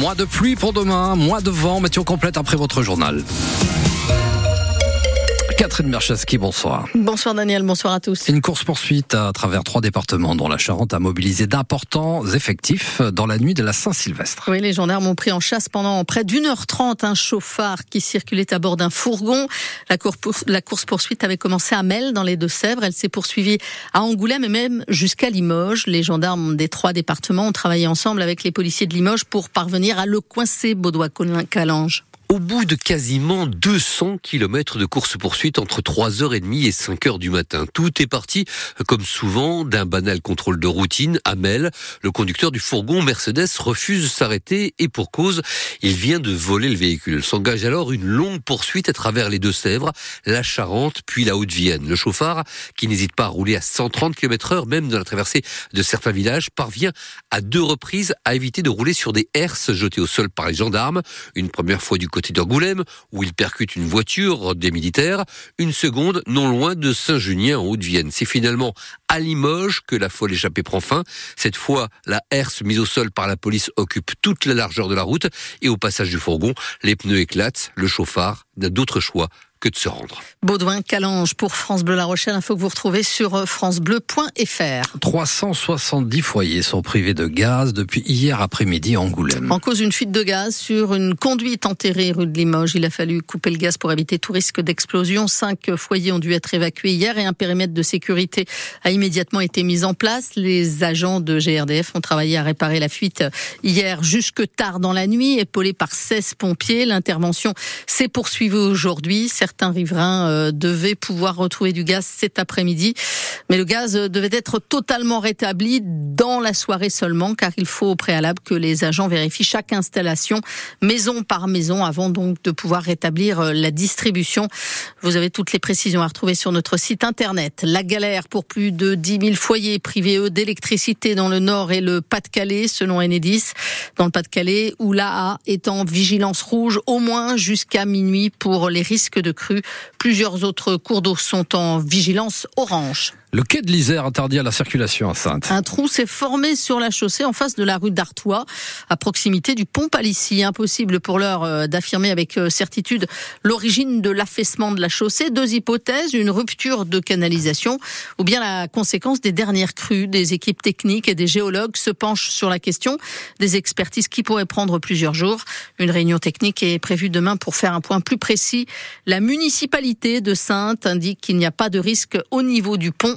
Mois de pluie pour demain, mois de vent, météo complète après votre journal. Catherine Merchaski, bonsoir. Bonsoir Daniel, bonsoir à tous. Une course-poursuite à travers trois départements dont la Charente a mobilisé d'importants effectifs dans la nuit de la Saint-Sylvestre. Oui, les gendarmes ont pris en chasse pendant près d'une heure trente un chauffard qui circulait à bord d'un fourgon. La, course-poursuite avait commencé à Mel dans les Deux-Sèvres. Elle s'est poursuivie à Angoulême et même jusqu'à Limoges. Les gendarmes des trois départements ont travaillé ensemble avec les policiers de Limoges pour parvenir à le coincer, Baudouin-Calange au bout de quasiment 200 km de course-poursuite entre 3h30 et 5h du matin. Tout est parti, comme souvent, d'un banal contrôle de routine. Amel, le conducteur du fourgon Mercedes, refuse de s'arrêter et pour cause, il vient de voler le véhicule. S'engage alors une longue poursuite à travers les Deux-Sèvres, la Charente, puis la Haute-Vienne. Le chauffard, qui n'hésite pas à rouler à 130 km heure, même dans la traversée de certains villages, parvient à deux reprises à éviter de rouler sur des herses jetées au sol par les gendarmes. Une première fois du côté côté d'Angoulême, où il percute une voiture des militaires, une seconde non loin de Saint-Junien en Haute-Vienne. C'est finalement à Limoges que la folle échappée prend fin. Cette fois, la herse mise au sol par la police occupe toute la largeur de la route et au passage du fourgon, les pneus éclatent, le chauffard n'a d'autre choix que de se rendre. Baudouin Calange pour France Bleu La Rochelle, info que vous retrouvez sur francebleu.fr. 370 foyers sont privés de gaz depuis hier après-midi en Angoulême. En cause d'une fuite de gaz sur une conduite enterrée rue de Limoges. Il a fallu couper le gaz pour éviter tout risque d'explosion. Cinq foyers ont dû être évacués hier et un périmètre de sécurité a immédiatement été mis en place. Les agents de GRDF ont travaillé à réparer la fuite hier jusque tard dans la nuit, épaulés par 16 pompiers. L'intervention s'est poursuivie aujourd'hui certains riverains euh, devaient pouvoir retrouver du gaz cet après-midi. Mais le gaz devait être totalement rétabli dans la soirée seulement, car il faut au préalable que les agents vérifient chaque installation, maison par maison, avant donc de pouvoir rétablir euh, la distribution. Vous avez toutes les précisions à retrouver sur notre site internet. La galère pour plus de 10 000 foyers privés, d'électricité dans le Nord et le Pas-de-Calais, selon Enedis. Dans le Pas-de-Calais, où l'AA est en vigilance rouge au moins jusqu'à minuit pour les risques de Plusieurs autres cours d'eau sont en vigilance orange. Le quai de l'Isère interdit à la circulation à Sainte. Un trou s'est formé sur la chaussée en face de la rue d'Artois, à proximité du pont Palissy. Impossible pour l'heure euh, d'affirmer avec euh, certitude l'origine de l'affaissement de la chaussée. Deux hypothèses, une rupture de canalisation ou bien la conséquence des dernières crues. Des équipes techniques et des géologues se penchent sur la question. Des expertises qui pourraient prendre plusieurs jours. Une réunion technique est prévue demain pour faire un point plus précis. La municipalité de Sainte indique qu'il n'y a pas de risque au niveau du pont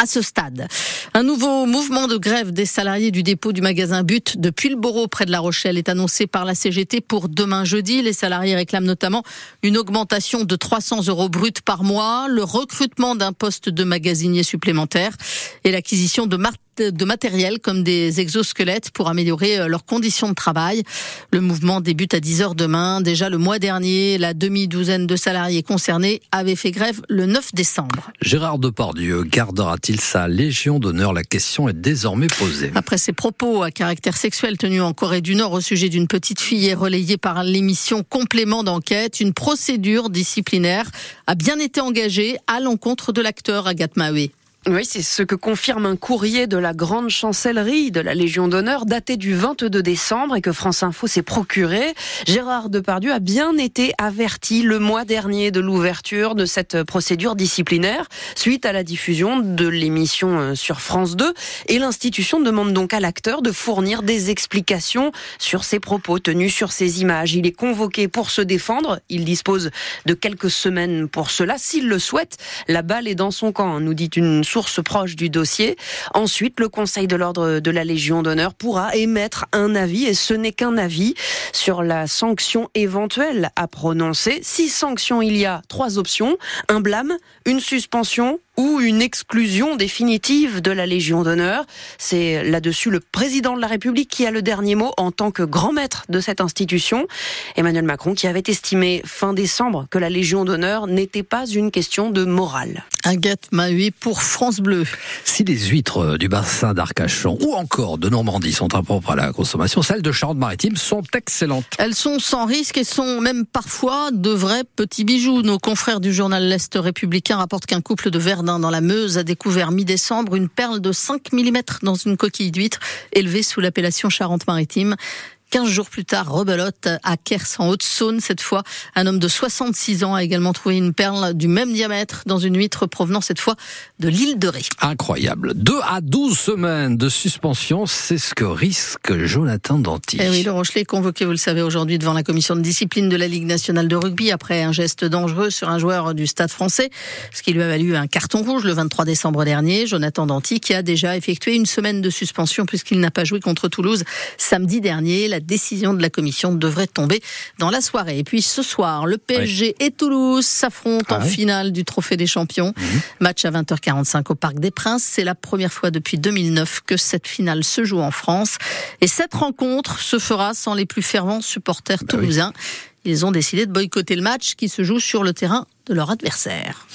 à ce stade. Un nouveau mouvement de grève des salariés du dépôt du magasin But depuis le Bourreau près de La Rochelle est annoncé par la CGT pour demain jeudi. Les salariés réclament notamment une augmentation de 300 euros bruts par mois, le recrutement d'un poste de magasinier supplémentaire et l'acquisition de de matériel comme des exosquelettes pour améliorer euh, leurs conditions de travail. Le mouvement débute à 10h demain. Déjà le mois dernier, la demi-douzaine de salariés concernés avaient fait grève le 9 décembre. Gérard Depardieu gardera-t-il sa Légion d'honneur La question est désormais posée. Après ses propos à caractère sexuel tenus en Corée du Nord au sujet d'une petite fille et relayés par l'émission Complément d'enquête, une procédure disciplinaire a bien été engagée à l'encontre de l'acteur Agathe Mahé. Oui, c'est ce que confirme un courrier de la grande chancellerie de la Légion d'honneur daté du 22 décembre et que France Info s'est procuré. Gérard Depardieu a bien été averti le mois dernier de l'ouverture de cette procédure disciplinaire suite à la diffusion de l'émission euh, sur France 2 et l'institution demande donc à l'acteur de fournir des explications sur ses propos tenus sur ses images. Il est convoqué pour se défendre. Il dispose de quelques semaines pour cela. S'il le souhaite, la balle est dans son camp, nous dit une source proche du dossier. Ensuite, le Conseil de l'ordre de la Légion d'honneur pourra émettre un avis, et ce n'est qu'un avis, sur la sanction éventuelle à prononcer. Si sanction il y a, trois options. Un blâme, une suspension ou une exclusion définitive de la Légion d'honneur. C'est là-dessus le président de la République qui a le dernier mot en tant que grand maître de cette institution. Emmanuel Macron qui avait estimé fin décembre que la Légion d'honneur n'était pas une question de morale. Agathe Mahue pour France Bleu. Si les huîtres du bassin d'Arcachon ou encore de Normandie sont impropres à la consommation, celles de Charente-Maritime sont excellentes. Elles sont sans risque et sont même parfois de vrais petits bijoux. Nos confrères du journal L'Est républicain rapportent qu'un couple de Verdun dans la Meuse a découvert mi-décembre une perle de 5 mm dans une coquille d'huître élevée sous l'appellation Charente-Maritime. 15 jours plus tard, rebelote à Kers en Haute-Saône. Cette fois, un homme de 66 ans a également trouvé une perle du même diamètre dans une huître provenant cette fois de l'île de Ré. Incroyable. 2 à 12 semaines de suspension, c'est ce que risque Jonathan Danty. Eh oui, le Rochelet est convoqué, vous le savez, aujourd'hui devant la commission de discipline de la Ligue nationale de rugby après un geste dangereux sur un joueur du stade français, ce qui lui a valu un carton rouge le 23 décembre dernier. Jonathan Danty qui a déjà effectué une semaine de suspension puisqu'il n'a pas joué contre Toulouse samedi dernier. La décision de la commission devrait tomber dans la soirée. Et puis ce soir, le PSG et Toulouse s'affrontent en finale du Trophée des Champions. Mhm. Match à 20h45 au Parc des Princes. C'est la première fois depuis 2009 que cette finale se joue en France. Et cette rencontre se fera sans les plus fervents supporters bah toulousains. Ils ont décidé de boycotter le match qui se joue sur le terrain de leur adversaire.